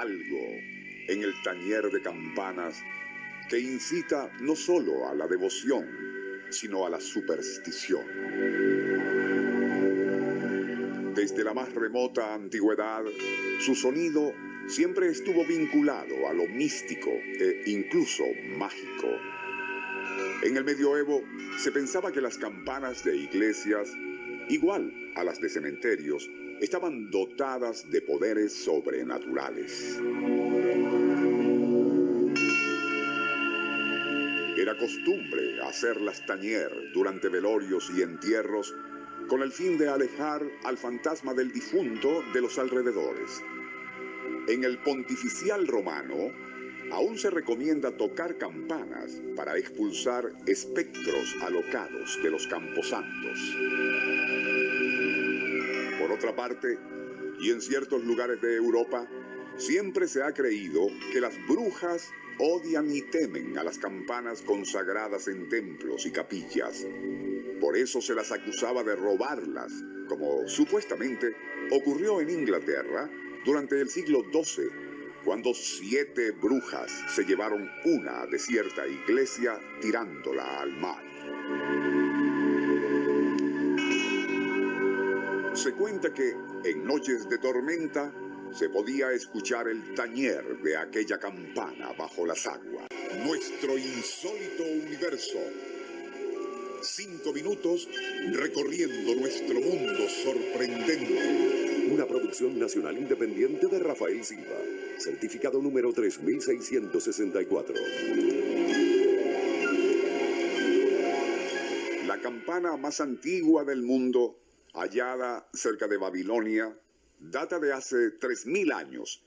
algo en el tañer de campanas que incita no solo a la devoción, sino a la superstición. Desde la más remota antigüedad, su sonido siempre estuvo vinculado a lo místico e incluso mágico. En el medioevo se pensaba que las campanas de iglesias, igual a las de cementerios, estaban dotadas de poderes sobrenaturales. Era costumbre hacerlas tañer durante velorios y entierros con el fin de alejar al fantasma del difunto de los alrededores. En el pontificial romano, aún se recomienda tocar campanas para expulsar espectros alocados de los camposantos. Por otra parte, y en ciertos lugares de Europa, siempre se ha creído que las brujas odian y temen a las campanas consagradas en templos y capillas. Por eso se las acusaba de robarlas, como supuestamente ocurrió en Inglaterra durante el siglo XII, cuando siete brujas se llevaron una de cierta iglesia tirándola al mar. Se cuenta que en noches de tormenta se podía escuchar el tañer de aquella campana bajo las aguas. Nuestro insólito universo. Cinco minutos recorriendo nuestro mundo sorprendente. Una producción nacional independiente de Rafael Silva. Certificado número 3664. La campana más antigua del mundo, hallada cerca de Babilonia, data de hace 3.000 años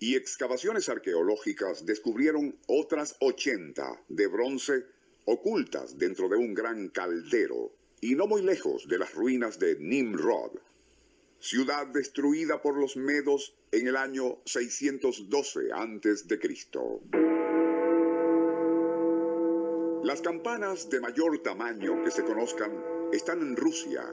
y excavaciones arqueológicas descubrieron otras 80 de bronce ocultas dentro de un gran caldero y no muy lejos de las ruinas de Nimrod, ciudad destruida por los medos en el año 612 a.C. Las campanas de mayor tamaño que se conozcan están en Rusia,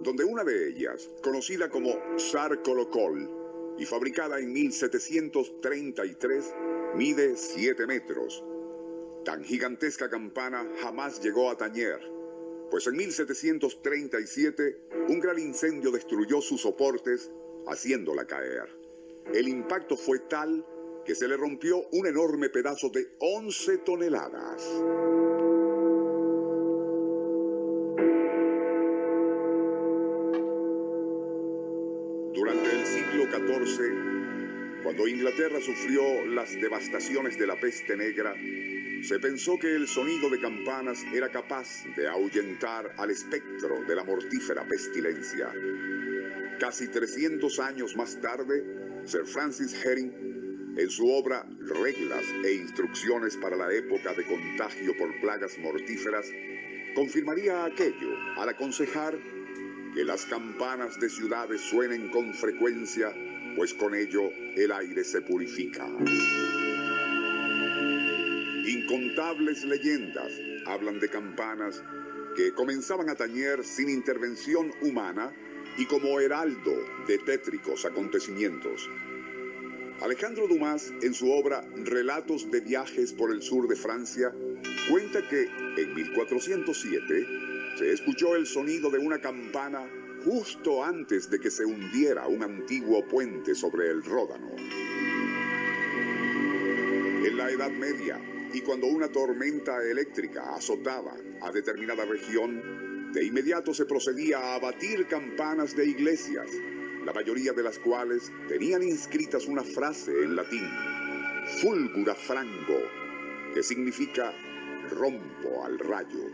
donde una de ellas, conocida como Tsar Kolokol y fabricada en 1733, mide 7 metros. Tan gigantesca campana jamás llegó a tañer pues en 1737 un gran incendio destruyó sus soportes, haciéndola caer. El impacto fue tal que se le rompió un enorme pedazo de 11 toneladas. cuando Inglaterra sufrió las devastaciones de la peste negra, se pensó que el sonido de campanas era capaz de ahuyentar al espectro de la mortífera pestilencia. Casi 300 años más tarde, Sir Francis Herring, en su obra Reglas e Instrucciones para la época de contagio por plagas mortíferas, confirmaría aquello al aconsejar que las campanas de ciudades suenen con frecuencia pues con ello el aire se purifica. Incontables leyendas hablan de campanas que comenzaban a tañer sin intervención humana y como heraldo de tétricos acontecimientos. Alejandro Dumas, en su obra Relatos de viajes por el sur de Francia, cuenta que en 1407 se escuchó el sonido de una campana justo antes de que se hundiera un antiguo puente sobre el Ródano. En la Edad Media, y cuando una tormenta eléctrica azotaba a determinada región, de inmediato se procedía a abatir campanas de iglesias, la mayoría de las cuales tenían inscritas una frase en latín, fulgura frango, que significa rompo al rayo.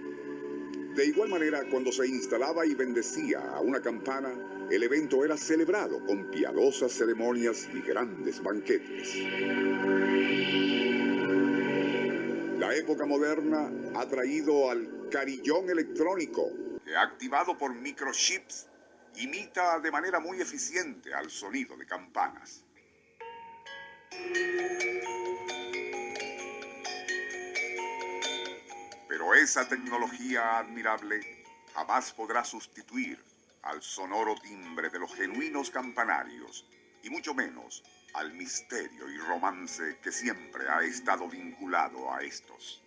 De igual manera, cuando se instalaba y bendecía a una campana, el evento era celebrado con piadosas ceremonias y grandes banquetes. La época moderna ha traído al carillón electrónico, que activado por microchips, imita de manera muy eficiente al sonido de campanas. esa tecnología admirable jamás podrá sustituir al sonoro timbre de los genuinos campanarios y mucho menos al misterio y romance que siempre ha estado vinculado a estos.